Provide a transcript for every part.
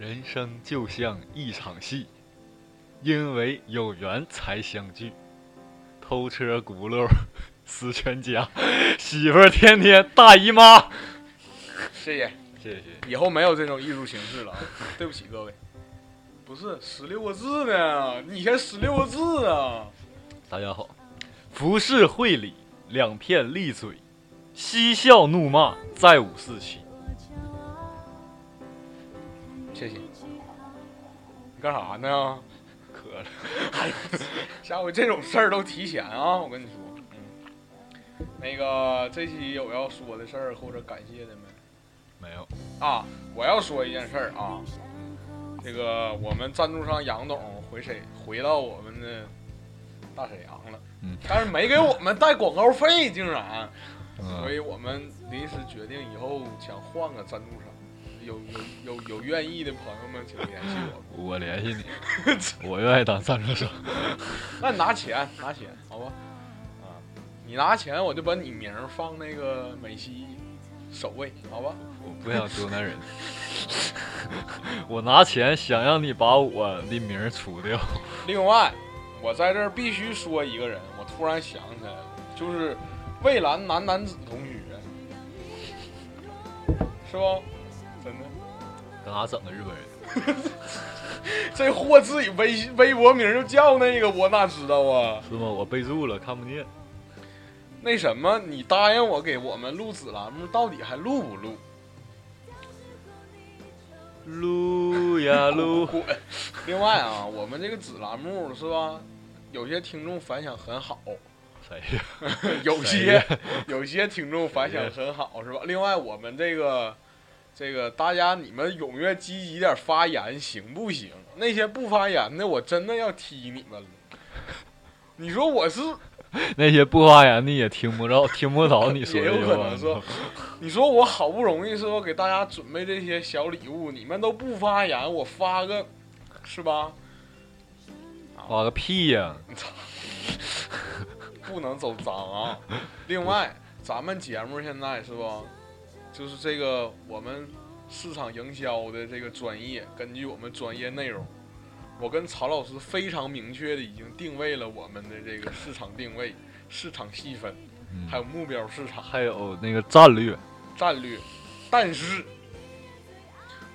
人生就像一场戏，因为有缘才相聚。偷车轱辘 死全家，媳妇儿天天大姨妈。谢谢，谢谢。以后没有这种艺术形式了啊！对不起各位，不是十六个字呢，你才十六个字啊！大家好，服饰会里两片利嘴，嬉笑怒骂再无四七。你干啥呢？渴了。哎，下回这种事儿都提前啊！我跟你说，嗯，那个这期有要说的事儿或者感谢的没？没有。啊，我要说一件事儿啊，这个我们赞助商杨董回沈回到我们的大沈阳了，嗯，但是没给我们带广告费，竟然，嗯所以我们临时决定以后想换个赞助商，有有有有愿意的朋友们请联系我。我联系你，我愿意当赞助商。那你拿钱拿钱，好吧？啊，你拿钱我就把你名放那个美西首位，好吧？我不想丢男人。我拿钱想让你把我的名除掉。另外，我在这儿必须说一个人，我突然想起来了，就是蔚蓝男男子同学，是不？真的，干啥整的日本人？这货自己微微博名就叫那个，我哪知道啊？是吗？我备注了，看不见。那什么，你答应我给我们录子栏目，到底还录不录？录呀 录，另外啊，我们这个子栏目是吧？有些听众反响很好，谁呀？有些有些听众反响很好，是吧？另外，我们这个这个大家你们踊跃积极点发言，行不行？那些不发言的，我真的要踢你们了。你说我是，那些不发言的也听不着，听不着你说也有的这话可能说，你说我好不容易是吧，给大家准备这些小礼物，你们都不发言，我发个，是吧？发个屁呀！不能走脏啊。另外，咱们节目现在是不，就是这个我们市场营销的这个专业，根据我们专业内容，我跟曹老师非常明确的已经定位了我们的这个市场定位、市场细分，嗯还有目标市场还有那个战略，战略。但是，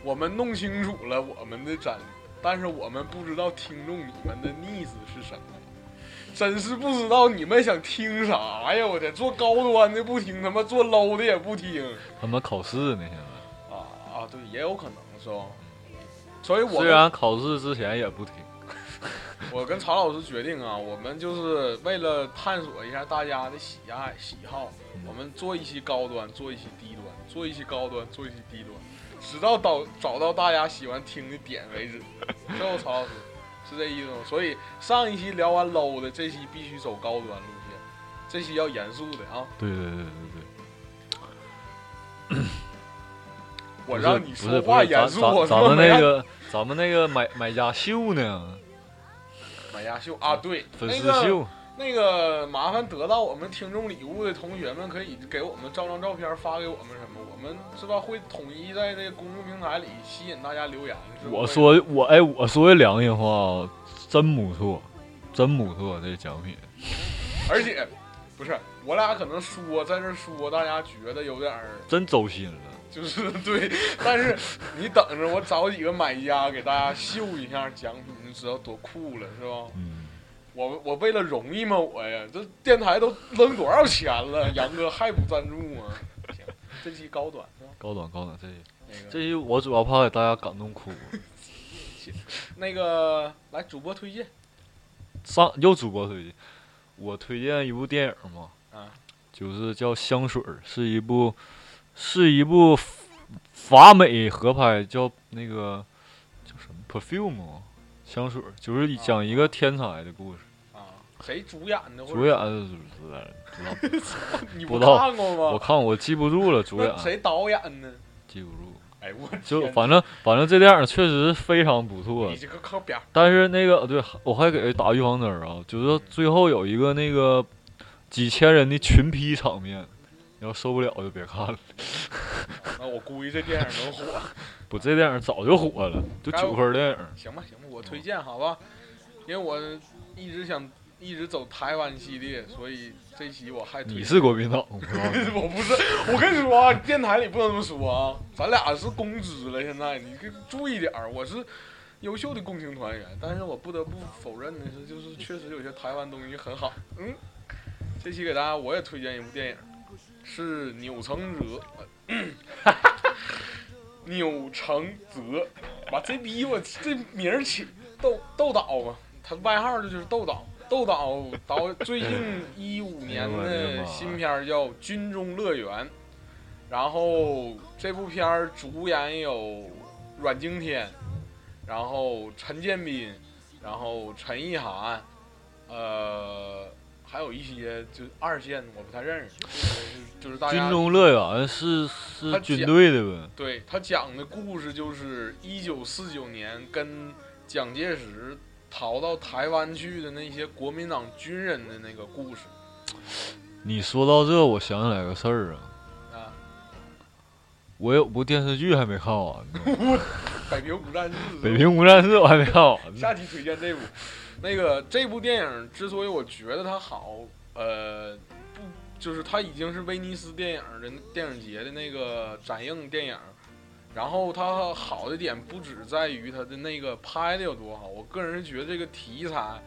我们弄清楚了我们的战略，但是我们不知道听众你们的 needs 是什么。真是不知道你们想听啥呀！我天，做高端的不听，他妈做 low 的也不听他们考试呢，现在。啊啊！对，也有可能是吧？所以我虽然考试之前也不听，我跟曹老师决定啊，我们就是为了探索一下大家的喜爱喜好，我们做一期高端，做一期低端，做一期高端，做一期低端，直到到找到大家喜欢听的点为止。最后，曹老师是这意思吗？所以上一期聊完 low 的，这期必须走高端路线，这期要严肃的啊！对对对对对。我让你说话严肃，我咱咱们那个咱们那个买买家秀呢，买家秀啊，对，粉丝秀，那个麻烦得到我们听众礼物的同学们，可以给我们照张照片发给我们什么？我们是吧？会统一在那个公众平台里吸引大家留言。是不我会说我哎，我说句良心话，真不错，真不错，这奖品。而且不是我俩可能说在这说，大家觉得有点儿真走心了。就是对，但是你等着我找几个买家给大家秀一下奖品，你就知道多酷了，是吧？嗯，我我为了容易吗？我呀，这电台都扔多少钱了，杨哥还不赞助吗？行，这期高端是吧？高端高端，这那个这期我主要怕给大家感动哭。那个来主播推荐上又主播推荐，我推荐一部电影嘛，啊，就是叫《香水》，是一部是一部法美合拍，叫那个叫什么 Perfume 吗香水，就是讲一个天才的故事。啊，谁主演的？主演是 不知道，你不看过吗？我看我记不住了，主演那谁导演呢？记不住。哎我就反正反正这电影确实非常不错你，这个靠边但是那个对我还给打预防针啊，就是最后有一个那个几千人的群批场面，你要受不了就别看了。那我估计这电影能火。不，这电影早就火了，就九分电影。行吧，行吧，我推荐好吧，因为我一直想一直走台湾系列，所以这期我还推你是国民党，我不是，我跟你说啊，电台里不能这么说啊，咱俩是公知了，现在你给注意点儿。我是优秀的共青团员，但是我不得不否认的是，就是确实有些台湾东西很好。嗯，这期给大家我也推荐一部电影，是钮承泽，呃钮承泽，把这逼我这名儿起豆豆导嘛，他外号这就是豆导。豆导导最近一五年的新片叫《军中乐园》，然后这部片儿主演有阮经天，然后陈建斌，然后陈意涵，呃，还有一些就二线我不太认识，就是就是大家军中乐园是是他军队的呗？对他讲的故事就是一九四九年跟蒋介石逃到台湾去的那些国民党军人的那个故事你说到这，我想起来个事儿啊，啊。我有部电视剧还没看完呢，北平无战事，《北平无战事》我还没看完呢。下期推荐这部。那个这部电影之所以我觉得它好，呃，不就是它已经是威尼斯电影的电影节的那个展映电影，然后它好的点不只在于它的那个拍的有多好，我个人是觉得这个题材，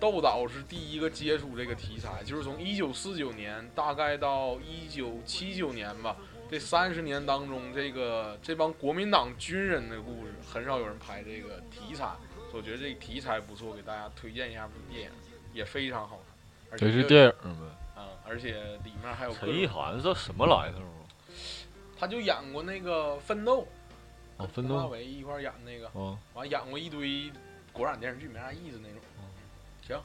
窦导是第一个接触这个题材，就是从一九四九年大概到一九七九年吧，这三十年当中，这个这帮国民党军人的故事很少有人拍这个题材，所以我觉得这个题材不错，给大家推荐一下这部电影，也非常好看。而且这是电影呗？啊、而且里面还有陈意涵这什么来头啊？他就演过那个《奋斗》，啊，奋斗伟一块儿演那个，啊，完演过一堆国产电视剧，没啥意思那种。行，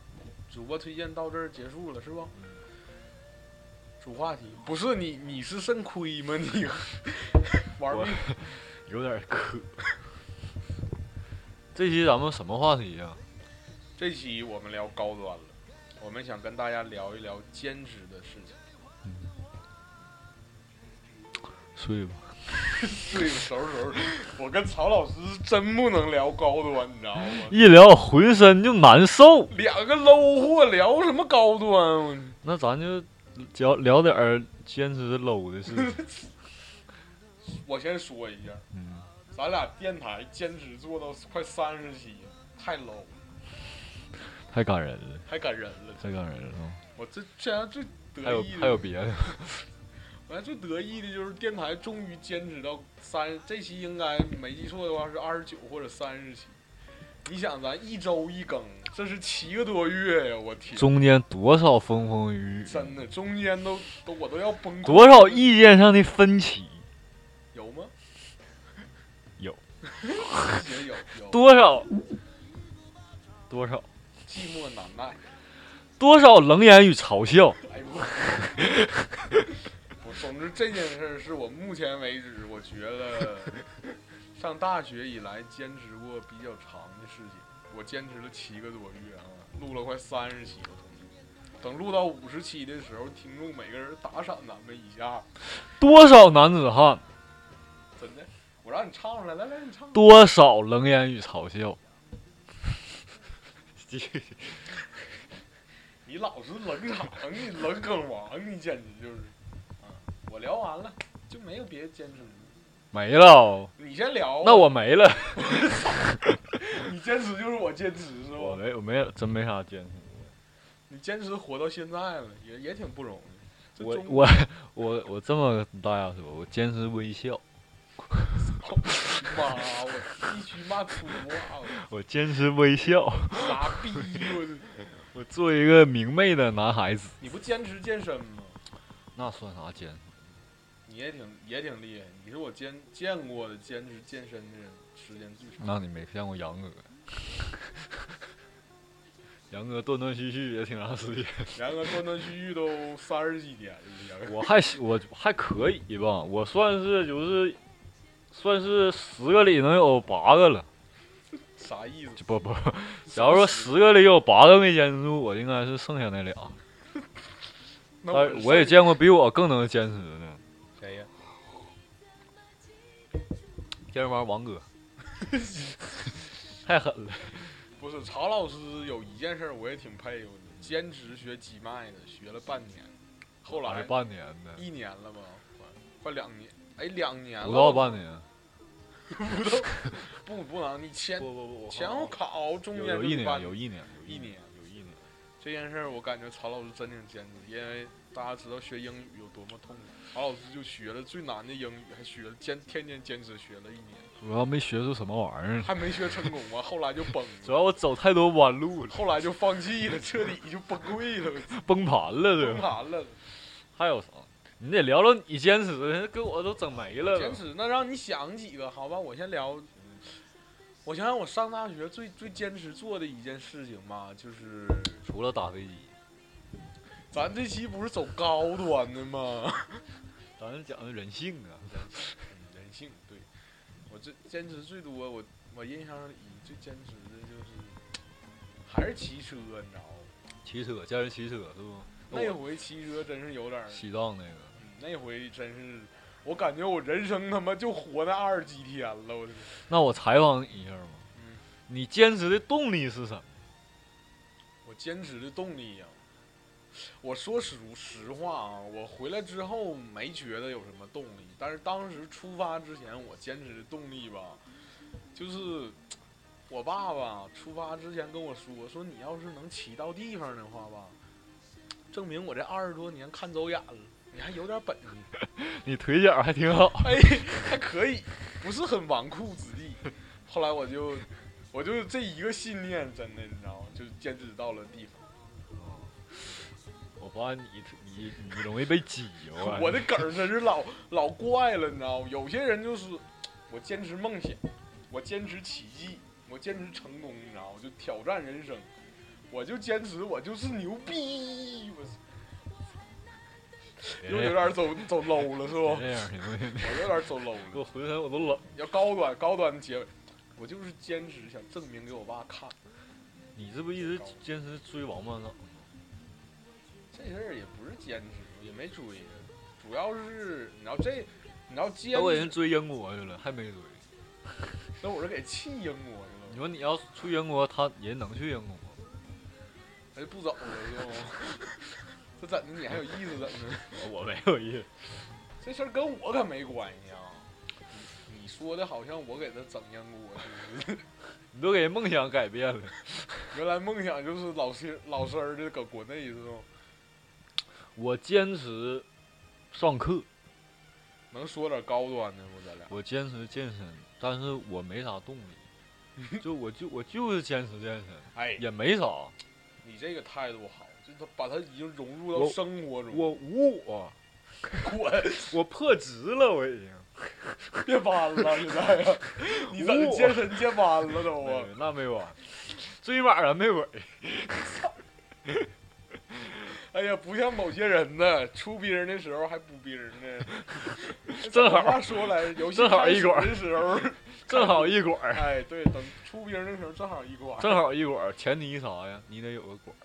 主播推荐到这儿结束了是不？主话题不是你，你是肾亏吗？你 玩我命有点磕。这期咱们什么话题呀、这期我们聊高端了，我们想跟大家聊一聊兼职的事情。睡吧。睡吧，收拾收拾。我跟曹老师是真不能聊高端，你知道吗？一聊浑身就难受。两个 low 货聊什么高端？我那咱就聊聊点儿坚持 low 的事。我先说一下，嗯，咱俩电台坚持做到快三十期，太 low，太感人了，太感人了。太感人了。我这现在最得还有还有别的？我还最得意的就是电台终于坚持到三，这期应该没记错的话是二十九或者三十期。你想，咱一周一更，这是七个多月呀！我天，中间多少风风雨雨，真的中间都都我都要崩溃。多少意见上的分歧，有吗？有，也有有。多少多少寂寞难耐。多少冷眼与嘲笑。哎呦 总之这件事是我目前为止我觉得上大学以来坚持过比较长的事情。我坚持了七个多月啊，录了快三十期了，等录到五十期的时候，听众每个人打赏咱们一下，多少男子汉，真的。我让你唱出来，来来，你唱。多少冷言与嘲笑。你老是冷场，你冷梗王，你简直就是。啊，我聊完了，就没有别的坚持。没了，你先聊啊。那我没了。你坚持就是我坚持是吧我？没我没有真没啥坚持。你坚持活到现在了，也也挺不容易。我我我我这么跟大家说，我坚持微笑，妈，我必须骂粗话，我我坚持微笑，傻逼，我做一个明媚的男孩子。你不坚持健身吗？那算啥坚持？你也挺也挺厉害，你是我见见过的坚持健身的人时间最长。那你没见过杨哥？杨哥断断续续也挺长时间。杨哥断断续续都三十几天了，我还行我还可以吧，我算是就是算是十个里能有八个了。啥意思？不不，假如说十个里有八个没坚持住，我应该是剩下那俩。那但我也见过比我更能坚持的。健身房王哥，太狠了。不是曹老师有一件事我也挺佩服的，兼职学鸡脉的，学了半年，后来半年呢，一年了吧，快快两年，哎，两年了，不到半年。不到，不不能，你前不不不，前后考中间有有一年，有一年，有一年有一年。这件事儿，我感觉曹老师真挺坚持，因为大家知道学英语有多么痛苦，马老师就学了最难的英语，还学了坚天天坚持学了一年，主要没学出什么玩意儿，还没学成功啊，后来就崩了，主要我走太多弯路了，后来就放弃了，彻底就崩溃了，崩盘了都崩。盘了。还有啥？你得聊聊你坚持的，给我都整没了。坚持，那让你想几个，好吧？我先聊。我想想，我上大学最最坚持做的一件事情吧，就是除了打飞机，咱这期不是走高端的吗？咱是讲的人性啊。人性，对我这坚持最多，我我印象里最坚持的就是还是骑车，你知道吗？骑车，家人骑车是不？那回骑车真是有点儿，西藏那个，嗯那回真是，我感觉我人生他妈就活那二十几天了，我那我采访你一下吧。嗯你坚持的动力是什么？我坚持的动力呀、我说实实话啊，我回来之后没觉得有什么动力，但是当时出发之前，我坚持的动力吧，就是我爸爸出发之前跟我说，说你要是能骑到地方的话吧，证明我这二十多年看走眼了，你还有点本事，你腿脚还挺好。哎，还可以，不是很纨绔子弟。后来我就，我就这一个信念，真的你知道吗？就坚持到了地方。我发现你你你容易被挤，我 我的梗儿真是老老怪了，你知道吗？有些人就是我坚持梦想，我坚持奇迹，我坚持成功，你知道吗？我就挑战人生，我就坚持，我就是牛逼，我又有点走走 low 了，是不？这样行不行？我有点走 low 了，给我浑身我都冷。要高端高端的结尾，我就是坚持想证明给我爸看，你这不一直坚持追王八呢？这事儿也不是坚持，也没追，主要是你知道这，你知道坚都给人，追英国去了，还没追。那我是给气英国去了。你说你要去英国，他人能去英国吗？他就不走了是吗？这怎的？你还有意思怎的？我没有意思。这事儿跟我可没关系啊！你你说的好像我给他整英国似的。你都给人梦想改变了。原来梦想就是老师老师儿的搁国内是吗？我坚持上课，能说点高端的不？咱俩？我坚持健身，但是我没啥动力。就我就我就是坚持健身，哎，也没啥。你这个态度好，就他把它已经融入到生活中。我无我，滚，我破职了，我已经。别弯了现在呀！你怎么健身健弯了都啊？没那没完，最起码咱没尾。哎呀，不像某些人呢，出兵的时候还补兵呢。正好话说来，游戏正好一管的时候，正好一管儿，哎，对，等出兵的时候正好一管。正好一管儿。前提啥呀？你得有个管儿。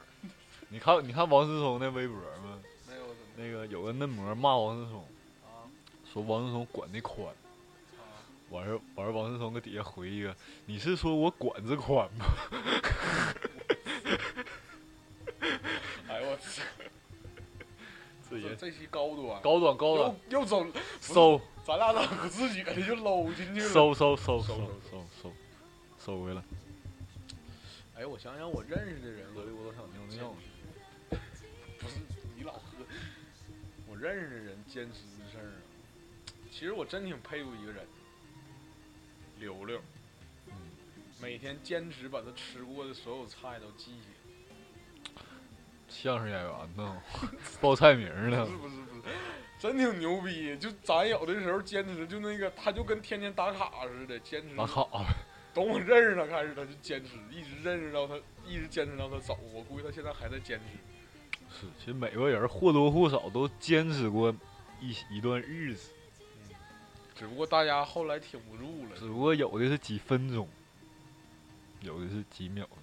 你看，你看王思聪那微博吗？没有那个有个嫩模骂王思聪，啊说王思聪管的宽。啊！完事儿完事儿，王思聪搁底下回一个：“你是说我管子宽吗 这。自己这期高端，高端高端，又又走收，咱俩咋自己的就搂进去了，收收收收收收收回来。哎，我想想，我认识的人喝的我都想尿尿。不是你老喝，我认识的人坚持的事儿啊。其实我真挺佩服一个人，刘刘，嗯、每天坚持把他吃过的所有菜都记下相声演员呢，报菜名儿呢不是。不是不是，真挺牛逼。就咱有的时候坚持，就那个他就跟天天打卡似的，坚持打卡等我认识他开始，他就坚持，一直认识到他，一直坚持到他走。我估计他现在还在坚持。是，其实每个人或多或少都坚持过一一段日子，只不过大家后来挺不住了只。不过有的是几分钟，有的是几秒钟。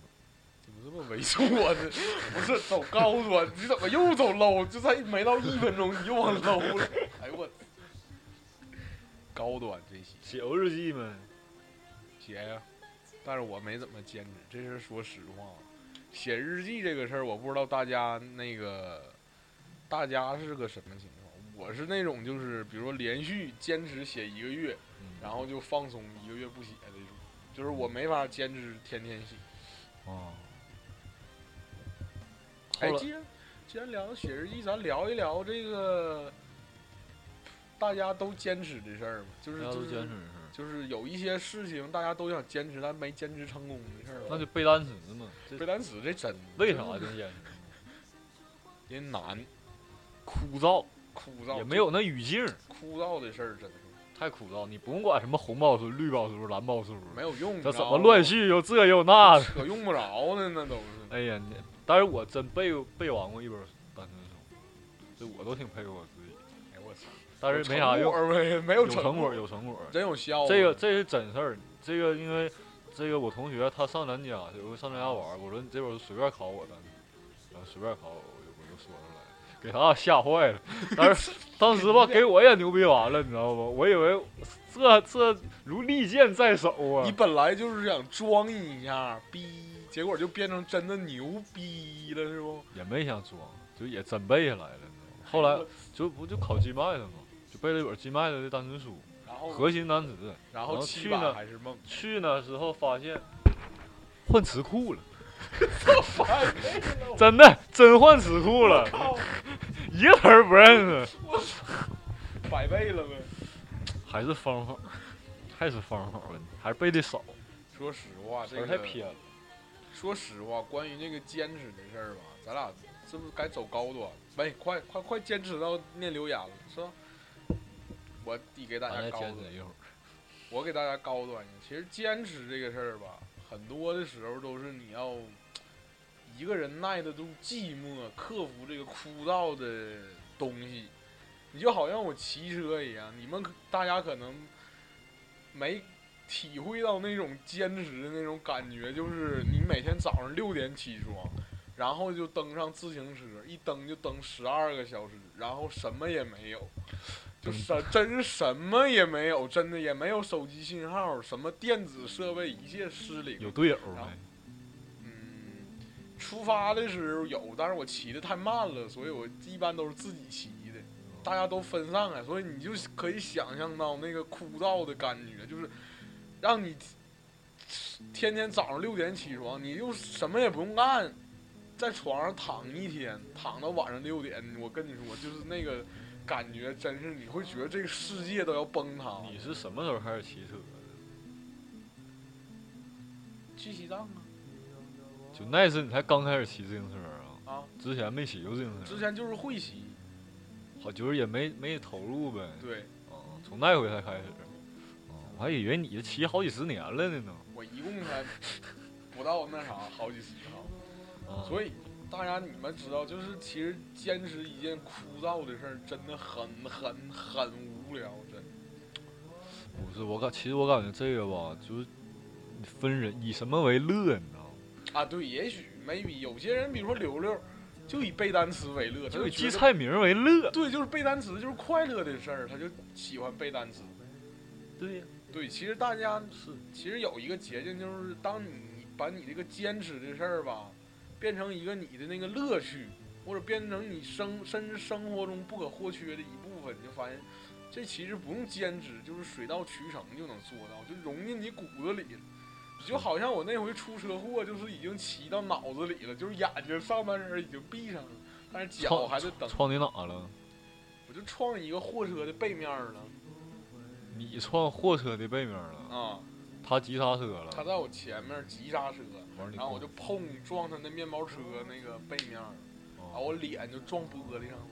这么猥琐呢？不是走高端，你怎么又走 low？就才没到一分钟，你又往 low 了。哎呦我，高端这些写过日记没？写呀，但是我没怎么坚持，这是说实话。写日记这个事儿，我不知道大家那个大家是个什么情况。我是那种就是，比如说连续坚持写一个月，嗯然后就放松一个月不写这种，就是我没法坚持天天写。哦。哎，既然既然聊到写日记，咱聊一聊这个大家都坚持的事儿嘛，就是就是就是有一些事情大家都想坚持，但没坚持成功的事儿吧。那就背单词嘛。背单词这真为啥就坚持？因为难枯燥，枯燥，也没有那语境，枯燥的事儿，真的太枯燥。你不用管什么红包书、绿包书、蓝包书，没有用。这怎么乱序又这又那的？可用不着呢，那都是。哎呀，你但是我真背背完过一本单词书，这我都挺佩服我自己，哎我操！但是没啥用，没没有有成果果，有成果。真有效。这个这是真事儿，这个因为这个我同学他上咱家，有回上咱家玩儿，我说你这会儿随便考我的，然后随便考我，我就说出来，给他俩吓坏了。但是 当时吧，给我也牛逼完了，你知道不？我以为这这如利剑在手啊你！本来就是想装一下逼，结果就变成真的牛逼了，是不？也没想装，就也真背下来了。后来就不就考鸡麦了吗？就背了一本鸡麦的单词书，然后核心单词。然然后去呢还是梦，去呢时候发现换词库了，真的真换词库了，一个词儿不认识。百倍了呗。还是方法，还是方法问题，还是背的少，说实话，这个太偏了。说实话，关于那个坚持的事儿吧，咱俩是不是该走高端？喂，快快快坚持到念留言了，是吧？我递给大家高端，一会儿。我给大家高端一下。其实坚持这个事儿吧，很多的时候都是你要一个人耐得住寂寞，克服这个枯燥的东西。你就好像我骑车一样，你们大家可能没体会到那种坚持的那种感觉，就是你每天早上六点起床，然后就登上自行车，一蹬就蹬十二个小时，然后什么也没有，就蹬什真是什么也没有，真的也没有手机信号，什么电子设备一切失灵。有队友没？嗯，出发的时候有，但是我骑的太慢了，所以我一般都是自己骑的。大家都分散开，所以你就可以想象到那个枯燥的感觉，就是让你天天早上六点起床，你就什么也不用干，在床上躺一天，躺到晚上六点。我跟你说，就是那个感觉，真是你会觉得这个世界都要崩塌。你是什么时候开始骑车的？去西藏啊？就那次你才刚开始骑自行车啊？啊，之前没骑过自行车，之前就是会骑，好就是也没没投入呗。对啊，从那回才开始。啊，我还以为你骑好几十年了呢呢。我一共才不到那啥好几十所以大家你们知道，就是其实坚持一件枯燥的事儿，真的很很很无聊，真。不是我感，其实我感觉这个吧，就是分人以什么为乐，你知道吗？啊，对，也许 maybe 有些人，比如说刘刘，就以背单词为乐，他就以记菜名为乐。对，就是背单词就是快乐的事儿，他就喜欢背单词。对呀，对，其实大家是其实有一个捷径，就是当你把你这个坚持的事儿吧，变成一个你的那个乐趣，或者变成你生甚至生活中不可或缺的一部分，你就发现这其实不用坚持，就是水到渠成就能做到，就融进你骨子里了。就好像我那回出车祸，就是已经骑到脑子里了，就是眼睛上半身已经闭上了，但是脚还在等。撞你哪了？我就撞一个货车的背面了你撞货车的背面了，啊！他急刹车了。他在我前面急刹车，然后我就碰撞他那面包车那个背面，然后哦我脸就撞玻璃上了，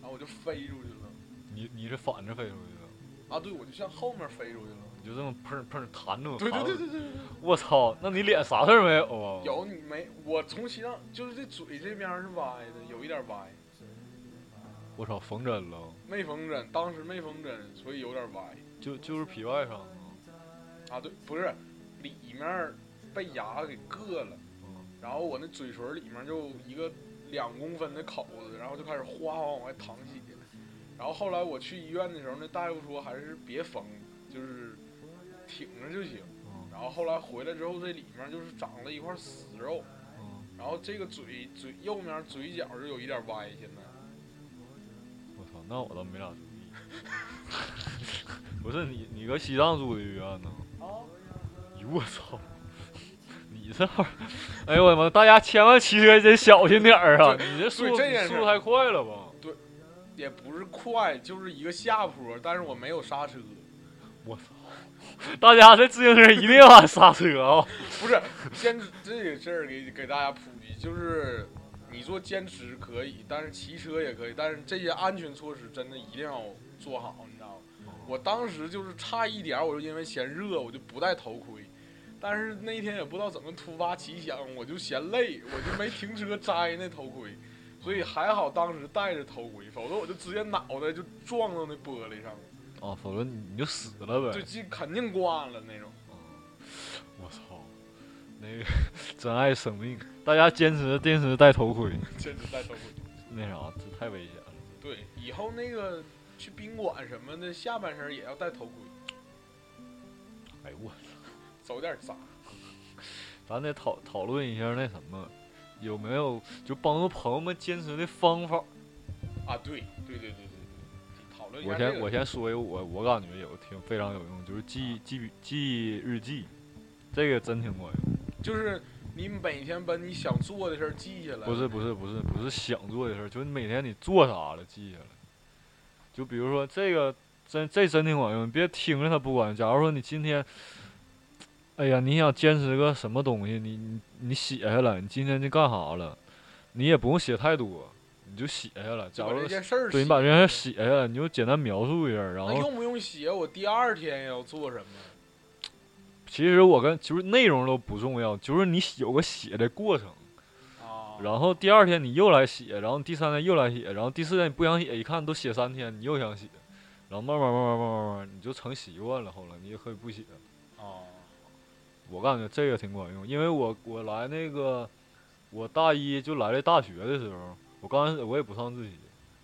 然后我就飞出去了。你你是反着飞出去的，啊，对，我就向后面飞出去了。你就这么砰砰弹着。对对对对对对，我操，那你脸啥事儿没有啊？有你没？我从西藏就是这嘴这边是歪的，有一点歪，我操，缝针了，没缝针，当时没缝针，所以有点歪。就就是皮外伤啊。啊，对，不是，里面被牙给硌了，嗯然后我那嘴唇里面就一个两公分的口子，然后就开始哗哗往外淌血，然后后来我去医院的时候，那大夫说还是别缝，就是挺着就行。嗯然后后来回来之后，这里面就是长了一块死肉，嗯，然后这个嘴嘴右面嘴角就有一点歪，现在。那我倒没咋注意。不是你，你搁西藏住的医院呢？哎呦我操！你这会儿，哎呦我的妈！大家千万骑车得小心点儿啊！你这速这速度太快了吧？对也不是快，就是一个下坡，但是我没有刹车。我操！大家这自行车一定要按刹车啊！不是，先这个事儿给给大家普及，就是你做坚持可以，但是骑车也可以，但是这些安全措施真的一定要做好，你知道吗？我当时就是差一点，我就因为嫌热，我就不戴头盔。但是那天也不知道怎么突发奇想，我就嫌累，我就没停车摘那头盔，所以还好当时戴着头盔，否则我就直接脑袋就撞到那玻璃上了，哦，否则你你就死了呗。就就肯定挂了那种。我操，那个珍爱生命，大家坚持坚持戴头盔，坚持戴头盔。那啥，这太危险了。对，以后那个去宾馆什么的，下半身也要戴头盔，哎呦我，走点杂。咱得讨讨论一下那什么，有没有就帮助朋友们坚持的方法？啊，对对对对对对，讨论一我下这个。先我先说一个我我感觉有挺非常有用，就是记记笔记日记，这个真挺管用。就是你每天把你想做的事儿记下来。不是不是不是不是想做的事儿，就是你每天你做啥了记下来。就比如说这个真这真挺管用，你别听着它不管用。假如说你今天，哎呀，你想坚持个什么东西，你你你写下来，你今天就干啥了，你也不用写太多，你就写下来。假如对你把这件写事写下来，你就简单描述一下，然后那用不用写我第二天要做什么？其实我跟就是内容都不重要，就是你有个写的过程。啊，然后第二天你又来写，然后第三天又来写，然后第四天你不想写，一看都写三天，你又想写，然后慢慢慢慢慢慢慢慢你就成习惯了。后来你也可以不写。啊，我感觉这个挺管用，因为我我来那个我大一就来这大学的时候，我刚开始我也不上自习，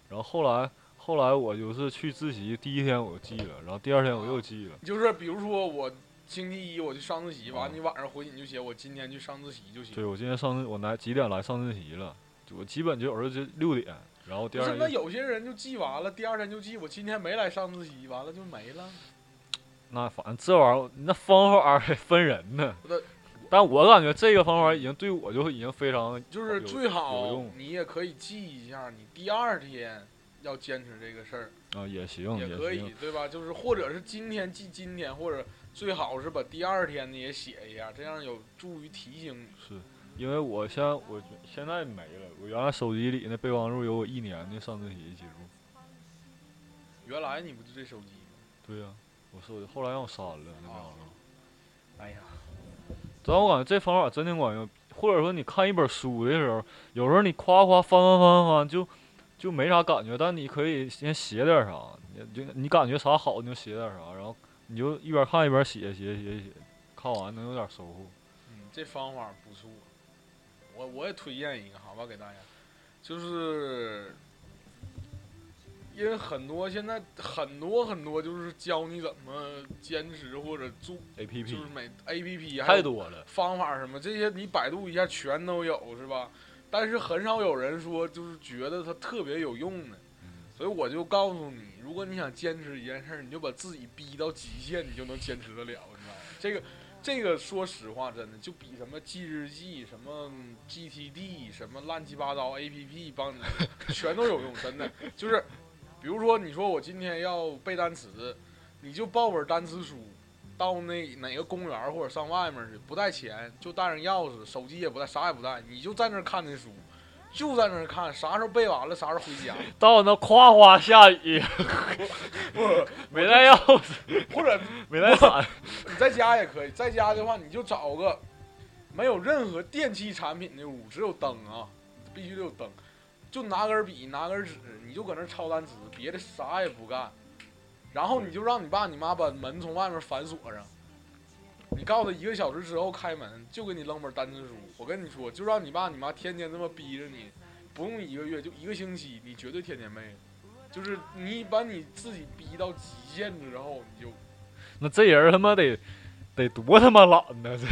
然后后来后来我就是去自习，第一天我就记了，然后第二天我又记了。就是比如说我星期一我去上自习，完嗯你晚上回去你就写我今天去上自习就行。对，我今天上我来几点来上自习了，我基本就有时候就六点，然后第不是，那二天那有些人就记完了，第二天就记我今天没来上自习，完了就没了。那反正这玩意儿，那方法儿分人呢。但我感觉这个方法已经对我就已经非常就是最好用你也可以记一下，你第二天要坚持这个事儿啊也行也可以，对吧？就是或者是今天记今天，或者最好是把第二天的也写一下，这样有助于提醒你。是，因为我现在我现在没了，我原来手机里那备忘录有我一年的上自习记录。原来你不就这手机吗？对呀、我手机后来让我删了那备忘录哎呀，但我感觉这方法真挺管用，或者说你看一本书的时候，有时候你夸夸翻翻翻翻就就没啥感觉，但你可以先写点啥，你就你感觉啥好你就写点啥，然后你就一边看一边写写写写，看完能有点收获。嗯，这方法不错，我我也推荐一个，好吧，给大家，就是因为很多现在很多很多就是教你怎么坚持或者做，A P 就是每 A P P 太多了，方法什么这些，你百度一下全都有，是吧？但是很少有人说就是觉得它特别有用的，嗯所以我就告诉你，如果你想坚持一件事儿，你就把自己逼到极限，你就能坚持得了，你知道吗？这个这个说实话，真的就比什么记日记、什么 GTD、什么乱七八糟 APP 帮你全都有用，真的就是，比如说你说我今天要背单词，你就抱本单词书。到那哪个公园或者上外面去，不带钱，就带上钥匙，手机也不带，啥也不带，你就在那看那书，就在那儿看，啥时候背完了，啥时候回家。到那夸夸下雨，不，没带钥匙，或者没带伞，你在家也可以，在家的话你就找个没有任何电器产品的屋，只有灯啊，必须得有灯，就拿根笔，拿根纸，你就搁那儿抄单词，别的啥也不干，然后你就让你爸你妈把门从外面反锁上。你告诉他一个小时之后开门，就给你扔本单词书。我跟你说，就让你爸你妈天天这么逼着你，不用一个月，就一个星期，你绝对天天背。就是你把你自己逼到极限之后，你就那这人他妈得得多他妈懒呢！这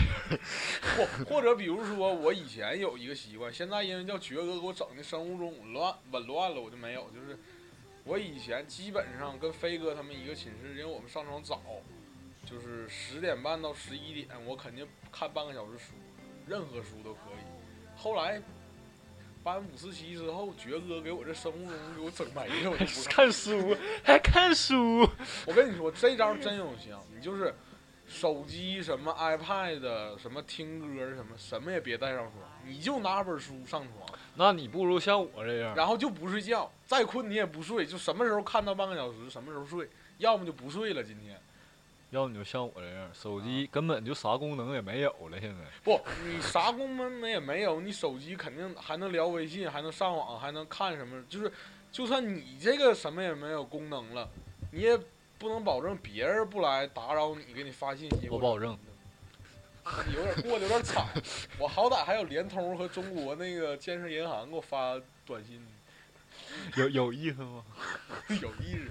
或或者比如说，我以前有一个习惯，现在因为叫爵哥给我整的生物钟紊乱紊乱了，我就没有。就是我以前基本上跟飞哥他们一个寝室，因为我们上床早，就是十点半到十一点，我肯定看半个小时书，任何书都可以。后来搬五四七之后，爵哥给我这生物钟给我整没了，我就不看。看书还看书，我跟你说，这招真有效，你就是手机什么 iPad 什么听歌什么什么也别带上床，你就拿本书上床，那你不如像我这样，然后就不睡觉，再困你也不睡，就什么时候看到半个小时，什么时候睡，要么就不睡了。今天要你就像我这样，手机根本就啥功能也没有了。现在不，你啥功能也没有，你手机肯定还能聊微信，还能上网，还能看什么，就是就算你这个什么也没有功能了，你也不能保证别人不来打扰你，给你发信息。我保证。你有点过得有点惨，我好歹还有联通和中国那个建设银行给我发短信，有有意思吗？有意思。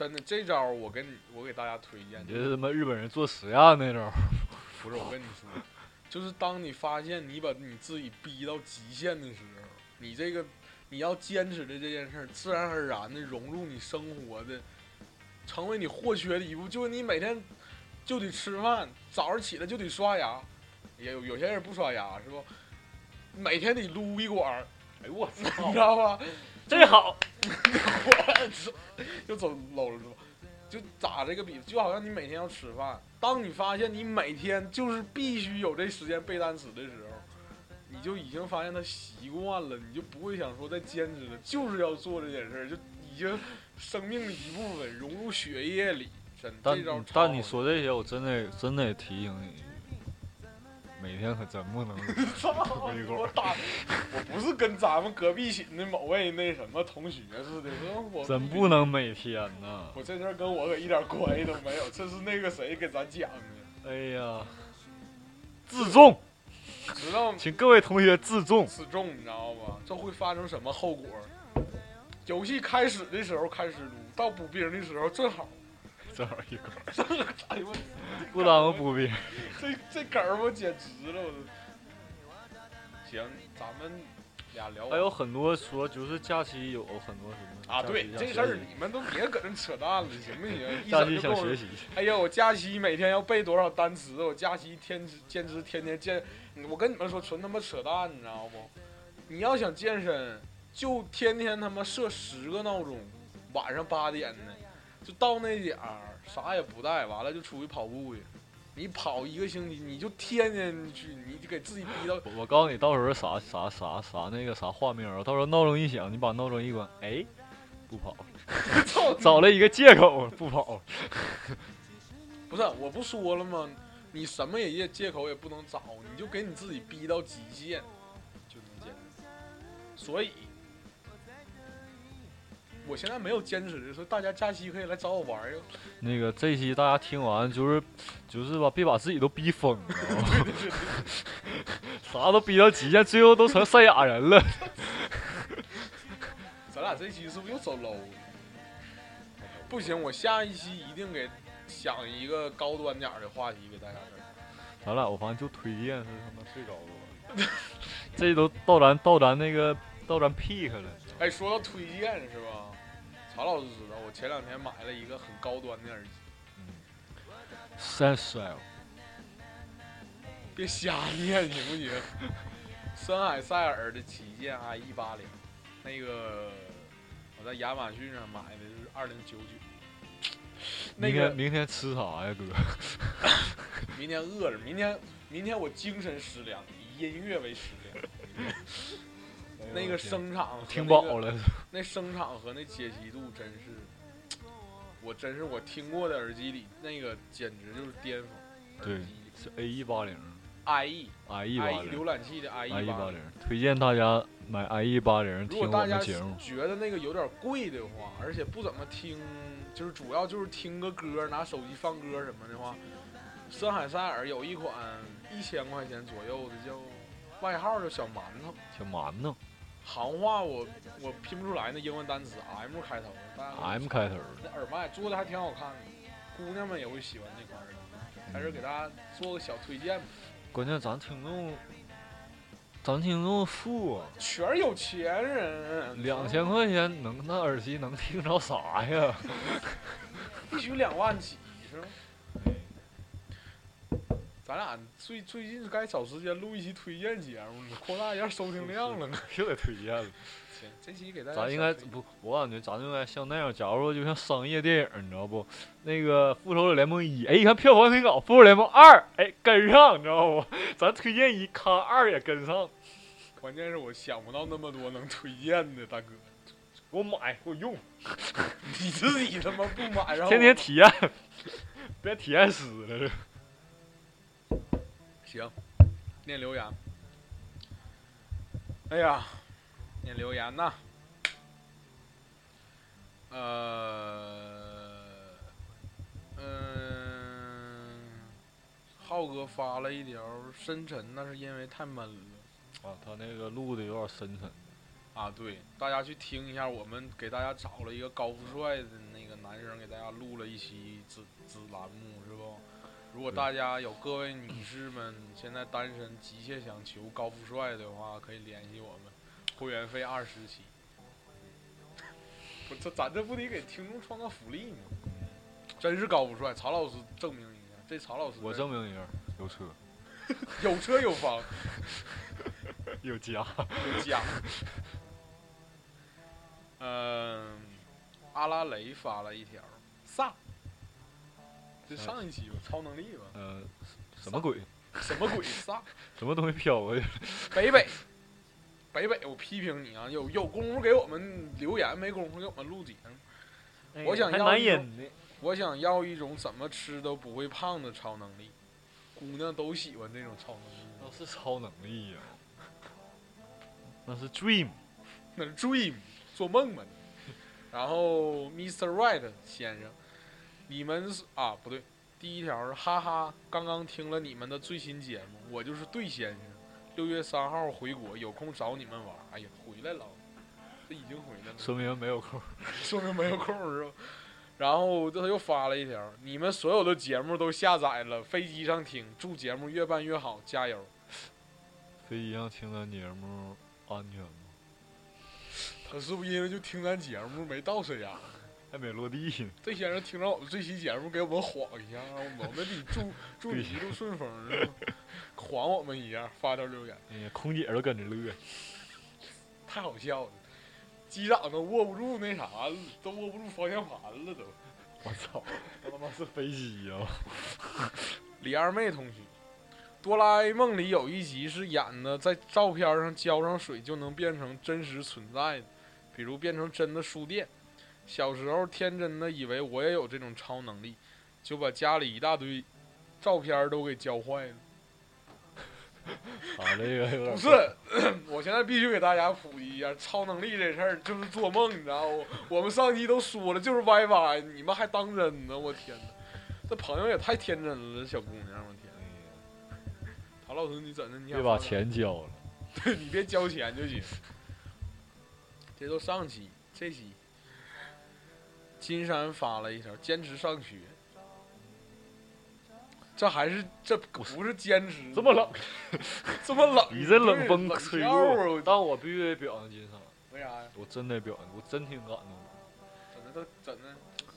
真的，这招我跟你，我给大家推荐。你这是他妈日本人做实验那招？不是，我跟你说，就是当你发现你把你自己逼到极限的时候，你这个你要坚持的这件事儿，自然而然的融入你生活的，成为你或缺的一部分。就是你每天就得吃饭，早上起来就得刷牙，也有有些人不刷牙是不？每天得撸一管儿，哎呦我 操你，知道吧？这好，我操，又走搂了是吧？就咋这个比，就好像你每天要吃饭，当你发现你每天就是必须有这时间背单词的时候，你就已经发现他习惯了，你就不会想说再坚持了，就是要做这件事儿，就已经生命的一部分融入血液里。真但但你说这些，我真的真得提醒你，每天可真不能 我打，我不是跟咱们隔壁寝的某位那什么同学似的，我真不能每天呐。我这事儿跟我可一点关系都没有，这是那个谁给咱讲的，哎呀，自重，知道吗请各位同学自重。自重，你知道吗？这会发生什么后果？游戏开始的时候开始撸，到补兵的时候正好。正好一块儿，这个，哎呦我，不耽误补兵。这这梗儿我简直了，我都。行，咱们俩聊。还有很多说，就是假期有很多什么啊，对这事儿你们都别搁这扯淡了，行不行？一假期想学习，哎呀，我假期每天要背多少单词？我假期天之坚持天天健，我跟你们说，纯他妈扯淡，你知道不？你要想健身，就天天他妈设十个闹钟，晚上八点呢，就到那点儿啥也不带，完了就出去跑步去。你跑一个星期，你就天天去，你就给自己逼到我我告诉你，到时候啥啥啥啥那个啥画面啊，到时候闹钟一响，你把闹钟一关，哎，不跑了，找了一个借口不跑了。不是，我不说了吗？你什么也借借口也不能找，你就给你自己逼到极限，就能坚持。所以，我现在没有坚持的，说大家假期可以来找我玩儿哟。那个这期大家听完就是就是吧，别把自己都逼疯了，啥都逼到极限，最后都成赛亚人了。咱俩这期是不是又走 low 了？不行，我下一期一定给想一个高端点儿的话题给大家整。咱俩我发现就推荐是他妈最高端，这都到咱到咱那个到咱 peak 了。哎，说到推荐是吧？曹老师知道，我前两天买了一个很高端的耳机，三十 L，别瞎念行不行？森海塞尔的旗舰 i 一八零，那个我在亚马逊上买的是二零九九。那明天个明天吃啥呀，哥？明天饿着，明天明天我精神食粮，以音乐为食粮。那个声场听那个饱了，那声场和那解析度真是，我真是我听过的耳机里那个简直就是巅峰。对是 A E 八零，IE IE 八零浏览器的 IE，I 一八八零，推荐大家买 IE 八零听我如果大家们节目。觉得那个有点贵的话，而且不怎么听，就是主要就是听个歌，拿手机放歌什么的话，森海塞尔有一款一千块钱左右的叫外号叫小馒头，小馒头，行话我我拼不出来那英文单词，M 开头的，M 开头的，那耳麦做的还挺好看的，姑娘们也会喜欢这款耳机，还是给大家做个小推荐吧。关键咱听众，咱听众富啊，全是有钱人，两千块钱能那耳机能听着啥呀？必须两万起是吗？咱俩最最近该找时间录一期推荐节目了，扩大一下收听量了。又得推荐了。行，这期给大家咱应该不，我感觉咱应该像那样，假如说就像商业电影，你知道不？那个《复仇者联盟一》，哎，一看票房挺高，《复仇者联盟二》，哎，跟上，你知道不？咱推荐一，看二也跟上，关键是我想不到那么多能推荐的，大哥，给我买，给我用，你自己他妈不买，然后天天体验，别体验死了这。行，念留言。哎呀，念留言呐。呃，嗯、浩哥发了一条深沉，那是因为太闷了。啊，他那个录的有点深沉。啊，对，大家去听一下，我们给大家找了一个高富帅的那个男生，给大家录了一期子子栏目，是不？如果大家有各位女士们现在单身，急切想求高富帅的话，可以联系我们，会员费二十起。不，这咱这不得给听众创造福利吗？真是高富帅，曹老师证明一下，这曹老师我证明一下，有车 有车有房 有家。有家。嗯，阿拉蕾发了一条萨，这上一期吧，超能力吧，呃，什么鬼？什么鬼啥？什么东西飘过去？北北，北北，我批评你啊！有有功夫给我们留言，没功夫给我们录节目。我想还难要。我想要一种怎么吃都不会胖的超能力，姑娘都喜欢这种超能力。那是超能力呀、那是 dream。那是 dream，做梦嘛。然后 Mr. Right 先生，你们是啊不对，第一条是哈哈，刚刚听了你们的最新节目，我就是对先生，六月三号回国，有空找你们玩。哎呀，回来了，这已经回来了，说明没有空。说明没有空是吧？然后他又发了一条，你们所有的节目都下载了，飞机上听，祝节目越办越好，加油。飞机上听咱节目安全吗？他是不是因为就听咱节目没到沈阳？还没落地呢。这先生听着我们这期节目，给我们晃一下，我们得祝 祝你一路顺风，是吧？晃我们一下，发条留言，哎呀，空姐都跟着乐。太好笑了。机长都握不住那啥了，都握不住方向盘了都。我操，那他妈是飞机呀、李二妹同学，哆啦 A 梦里有一集是演的，在照片上浇上水就能变成真实存在的，比如变成真的书店。小时候天真的以为我也有这种超能力，就把家里一大堆照片都给教坏了。啊这个有点不是，我现在必须给大家普及一下，超能力这事儿就是做梦，你知道不？我们上期都说了，就是歪歪你们还当真呢？我天哪，这朋友也太天真了，这小姑娘，我天！陶老师，你怎的？你别把钱交了。对 你别交钱就行。这都上期，这期金山发了一条坚持上学，这还是这不是坚持，这么冷，这么冷，你这冷风吹笑过啊，但我必须得表扬金山，为啥呀？我真得表扬，我真挺感动的。怎么都怎么？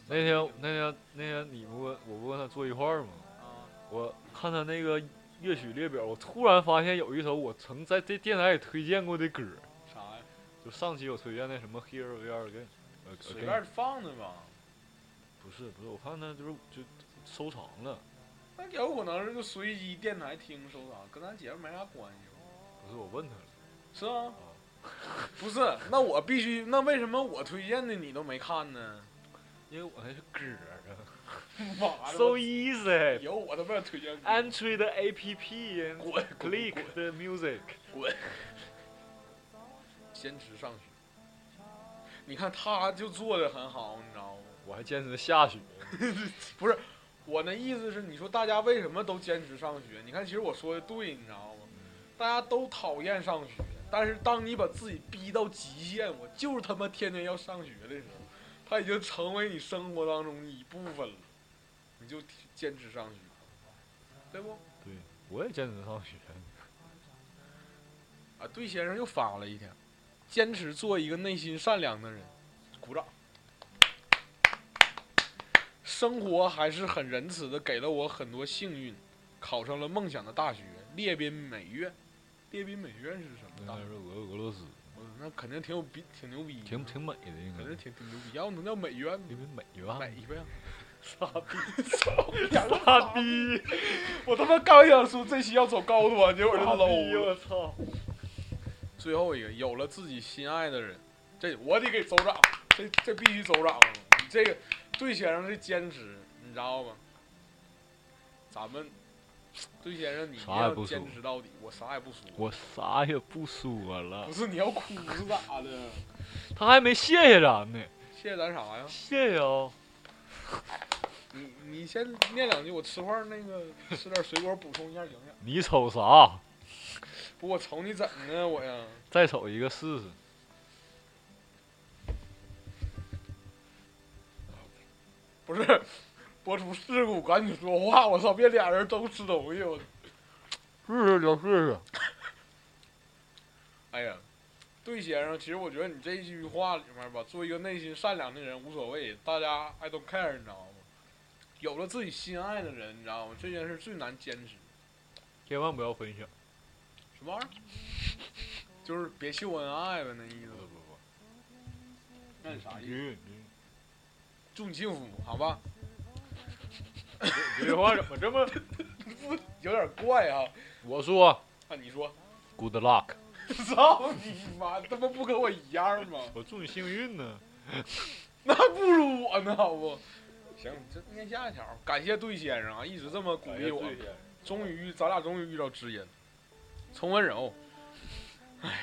那天那天那天你不跟我不跟他坐一块儿吗？啊，我看他那个乐曲列表，我突然发现有一首我曾在这电台里推荐过的歌，啥呀？就上期我推荐那什么《Here We Are Again》呃，随便放的吧。不是不是，我看他就是就收藏了，那有可能是就随机电台听收藏，跟咱节目没啥关系，不是我问他了，是啊？不是，那我必须，那为什么我推荐的你都没看呢？因为我那是歌啊妈的，so easy。有我他妈推荐歌 Entry the APP and 滚滚 click 滚 the music。滚！坚持上学。你看他就做的很好，你知道吗？我还坚持下学，不是，我那意思是，你说大家为什么都坚持上学？你看，其实我说的对，你知道吗？大家都讨厌上学，但是当你把自己逼到极限，我就是他妈天天要上学的时候，他已经成为你生活当中的一部分了，你就坚持上学，对不？对，我也坚持上学。啊，对先生又发了一条，坚持做一个内心善良的人，鼓掌。生活还是很仁慈的，给了我很多幸运，考上了梦想的大学——列宾美院。列宾美院是什么大学？是俄俄罗斯，嗯那肯定挺有逼，挺牛逼，挺挺美的，应该肯定挺挺牛逼。要不能叫美院呢？美院。美呗。傻逼，操，傻逼，我他妈刚想说这期要走高端，结果就 low 了。我操！最后一个，有了自己心爱的人，这我得给走长，这这必须走长。你这个对先生的坚持，你知道吗？咱们对先生，你啥也不说坚持到底。我啥也不说。我啥也不说了不，是你要哭是咋的？他还没谢谢咱呢。谢谢咱啥呀？谢谢啊！你你先念两句，我吃块那个吃点水果补充一下营养。你瞅啥？不，我瞅你怎呢？我呀，再瞅一个试试。不是播出事故，赶紧说话！我操，别俩人都吃东西！我试试就试试。哎呀，对先生，其实我觉得你这句话里面吧，做一个内心善良的人无所谓，大家 I don't care，你知道吗？有了自己心爱的人，你知道吗？这件事最难坚持。千万不要分享。什么玩意儿？就是别秀恩爱呗，那意思不。不不，那是啥意思？祝你幸福，好吧？你这话怎么这么不？有点怪啊。我说啊，你说，good luck，操你妈！他妈不跟我一样吗？我祝你幸运呢。那不如我呢，好不？行，这念下一条。感谢对先生啊，一直这么鼓励我。终于，咱俩终于遇到知音。重温柔，哎呀，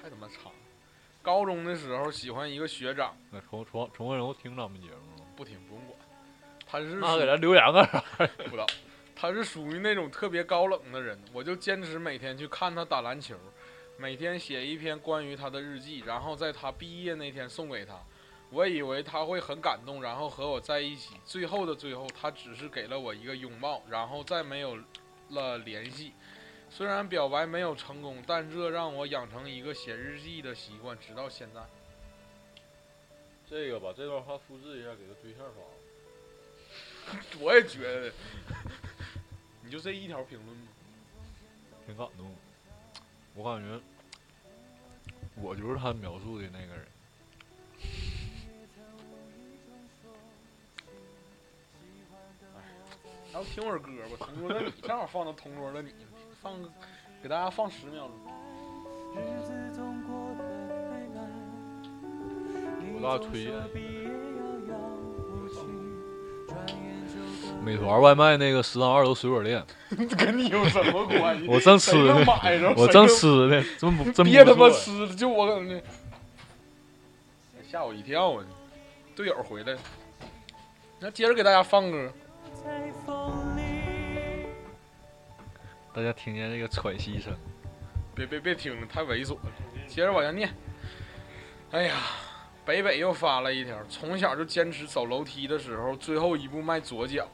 太他妈长了。高中的时候喜欢一个学长，那重重重温柔听咱们节目吗？不听不用管，他是那给他留言干啥？不知道，他是属于那种特别高冷的人，我就坚持每天去看他打篮球，每天写一篇关于他的日记，然后在他毕业那天送给他。我以为他会很感动，然后和我在一起。最后的最后，他只是给了我一个拥抱，然后再没有了联系。虽然表白没有成功，但这让我养成一个写日记的习惯，直到现在。这个把这段话复制一下，给他对象发。我也觉得，你就这一条评论吗？挺感动。我感觉，我就是他描述的那个人。然后听会儿歌吧，同桌的你 正好放到同桌的你，放给大家放十秒钟。我大推荐美团外卖那个食堂二楼水果店，跟你有什么关系？我正吃呢我正吃呢，真不真不别他妈吃了，就我感觉，吓我一跳啊！队友回来了，那接着给大家放歌。大家听见这个喘息声，别别别听了，太猥琐了。接着往下念。哎呀，北北又发了一条，从小就坚持走楼梯的时候，最后一步迈左脚，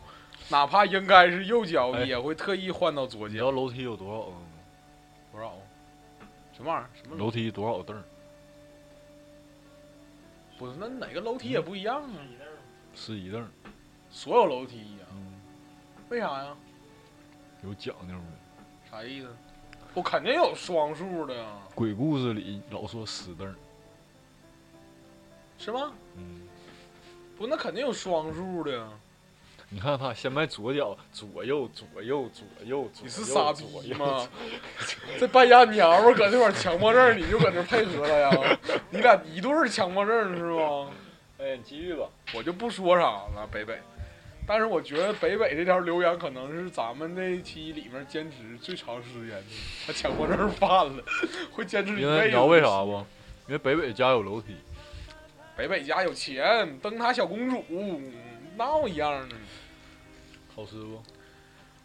哪怕应该是右脚，哎也会特意换到左脚。你知道楼梯有多少个吗？多少？什么玩意儿？什么楼？梯多少凳儿？不是，那哪个楼梯也不一样啊？十一凳儿，所有楼梯一样？嗯，为啥呀？有讲究的。啥意思？我肯定有双数的呀，鬼故事里老说死字儿，是吗？嗯，不，那肯定有双数的呀。你看他先迈左脚，左右左右左右左右，你是傻左右逼吗？这半丫娘们儿搁这块儿强迫症，你就搁那儿配合了呀？你俩一对儿强迫症是吗？哎，你继续吧。我就不说啥了，北北。但是我觉得北北这条留言可能是咱们这一期里面坚持最长时间的，他强迫症犯了，会坚持一辈子。因为你知道为啥？不？因为北北家有楼梯，北北家有钱，灯塔小公主闹一样呢。好吃不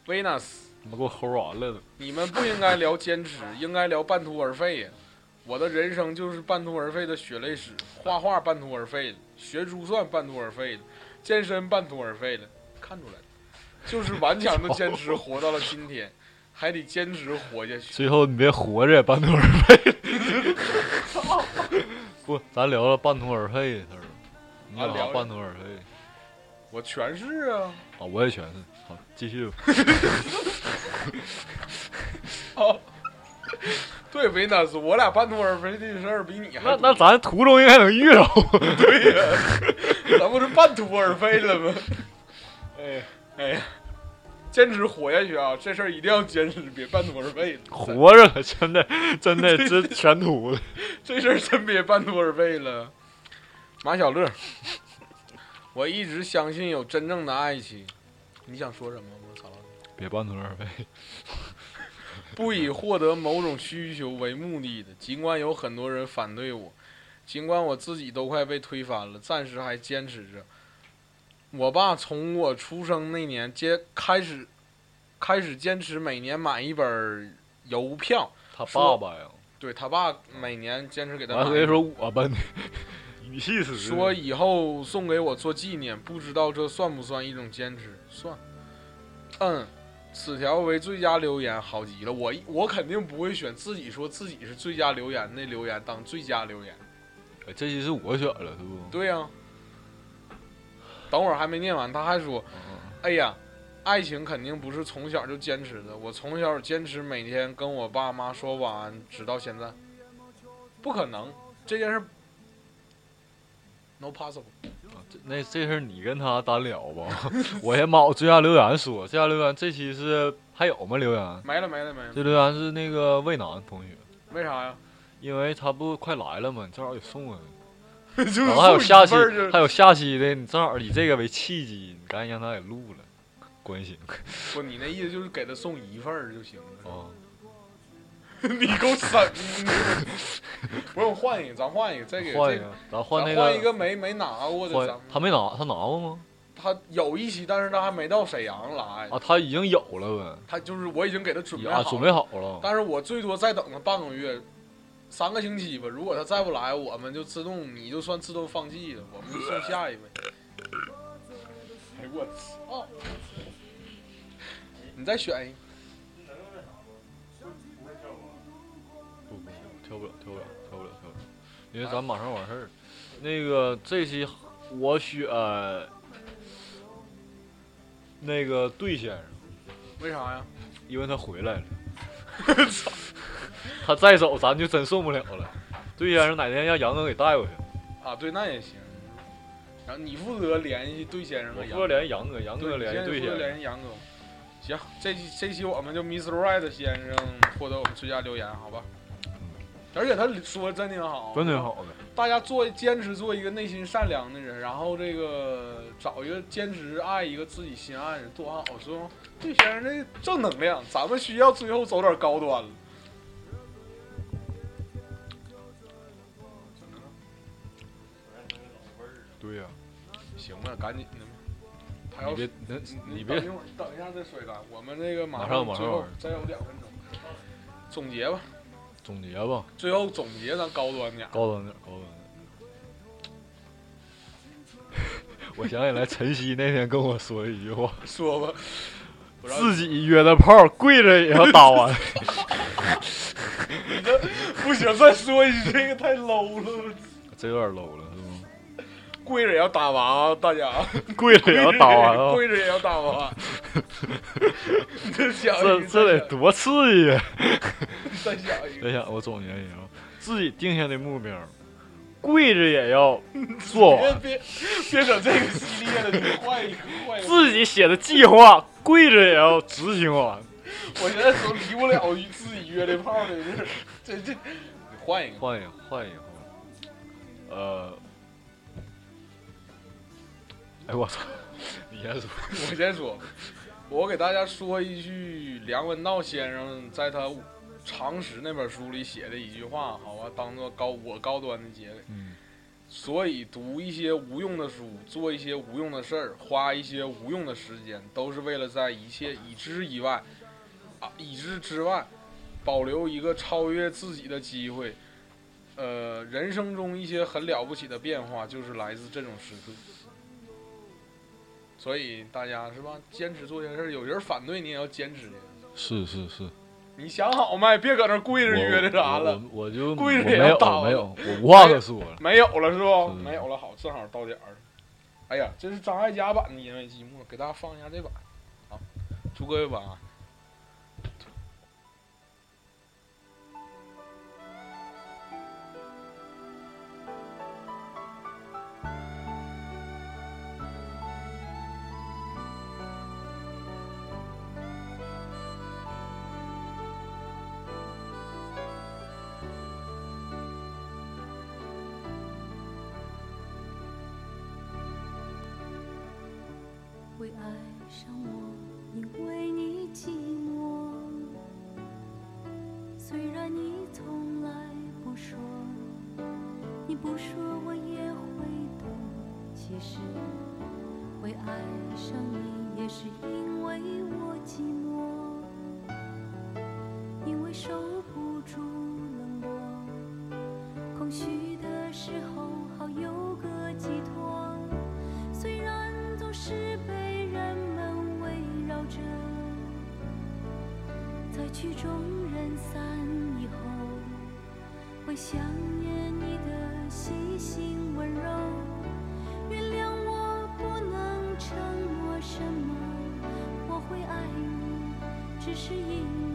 ？Venus，他妈给我齁完了都。你们不应该聊坚持，应该聊半途而废呀。我的人生就是半途而废的血泪史，画画半途而废的，学珠算半途而废了，健身半途而废了，看出来了，就是顽强的坚持活到了今天，还得坚持活下去。最后你别活着也半途而废了。不，咱聊聊半途而废的事儿。你有啥啊聊聊半途而废？我全是啊，啊，我也全是。好，继续吧。哦，对，维纳斯，我俩半途而废的事儿比你还那那咱途中应该能遇着。对呀、咱不是半途而废了吗？哎哎呀，坚持活下去啊！这事儿一定要坚持，别半途而废了。活着了，真的，真的，这全秃了。这事儿真别半途而废了。马小乐，我一直相信有真正的爱情。你想说什么？我操！别半途而废。不以获得某种需求为目的的，尽管有很多人反对我，尽管我自己都快被推翻了，暂时还坚持着。我爸从我出生那年接开始，开始坚持每年买一本邮票，他爸爸呀，对他爸每年坚持给他买完可以说我吧你，语气是说以后送给我做纪念，不知道这算不算一种坚持？算。嗯，此条为最佳留言，好极了。我我肯定不会选自己说自己是最佳留言的留言当最佳留言。哎这期是我选了，是不？对呀、等会儿还没念完，他还说嗯：“哎呀，爱情肯定不是从小就坚持的。我从小坚持每天跟我爸妈说晚安，直到现在，不可能，这件事 no possible。啊这那这事儿你跟他单聊吧，我先把我最佳留言说。最佳留言这期是还有吗？留言没了没了没了，这留言是那个渭南同学，为啥呀？因为他不快来了吗？你正好也送啊。就是然后还有下期还有下期的，你正好以这个为契机，你赶紧让他给录了，关心不，你那意思就是给他送一份儿就行了。啊。你够省的，不用换一个，咱换一个，再给换一个，咱换那个换一个没没拿过的，咱他没拿，他拿过吗？他有一期，但是他还没到沈阳来，啊，他已经有了呗他就是我已经给他准备好了，准备好了。但是我最多再等他半个月，三个星期吧。如果他再不来，我们就自动，你就算自动放弃了，我们就送下一位。哎我操！你再选一个。跳不了，跳不了，跳不了，跳不了，因为咱马上完事儿。那个这期我选那个对先生，为啥呀？因为他回来了。他再走，咱就真送不了了。对先生哪天让杨哥给带过去，啊，对，那也行。然后你负责联系对先生我负责和杨哥，联系杨哥，杨哥，联系对先生。联系杨哥。行，这期这期我们就 Mr. Right 先生获得我们最佳留言，好吧？而且他说真挺好，真挺好的，大家做坚持做一个内心善良的人，然后这个找一个坚持爱一个自己心爱的人，多好！说这些人这正能量，咱们需要最后走点高端了。对呀、行吧，赶紧的吧。他要你别，你你别等一会儿，等一下再甩干。我们这个马马上马最后再有两分钟，总结吧。总结吧，最后总结，咱高端点。高端点，高端点。我想起来晨曦那天跟我说一句话：说吧，自己约的炮，跪着也要打完。你这不行，再说一句，这个太 low 了，这有点 low 了？跪着也要打完啊，大家。跪着也要打完啊！跪着也要打完。这这得多刺激啊！想再想一个。等一下，我总结一下，自己定下的目标，跪着也要做别完；别别整这个系列了，你换一个，换一个。自己写的计划，跪着也要执行完。我现在都离不了与自己约的炮的事儿，这这，你换一个。换一个，换一个，呃，哎我操，你先说。我先说，我给大家说一句梁文道先生在他《常识》那本书里写的一句话，好吧，当做高我高端的结尾。嗯，所以读一些无用的书，做一些无用的事儿，花一些无用的时间，都是为了在一切已知以外，啊，已知之外，保留一个超越自己的机会。呃，人生中一些很了不起的变化，就是来自这种时刻。所以大家是吧，坚持做这件事儿，有人反对你也要坚持的。是是是，你想好没？别搁那跪着约的啥了，我我就跪着也要打没有，我无话可说了。没有了是不？没有了，好，正好到点儿。哎呀，这是张艾嘉版的《因为寂寞》，给大家放一下这版。好，祝各位晚安。爱上我，因为你寂寞。虽然你从来不说，你不说我也会懂。其实会爱上你，也是因为我寂寞，因为受不住冷漠，空虚曲终人散以后，会想念你的细心温柔。原谅我不能承诺什么，我会爱你，只是因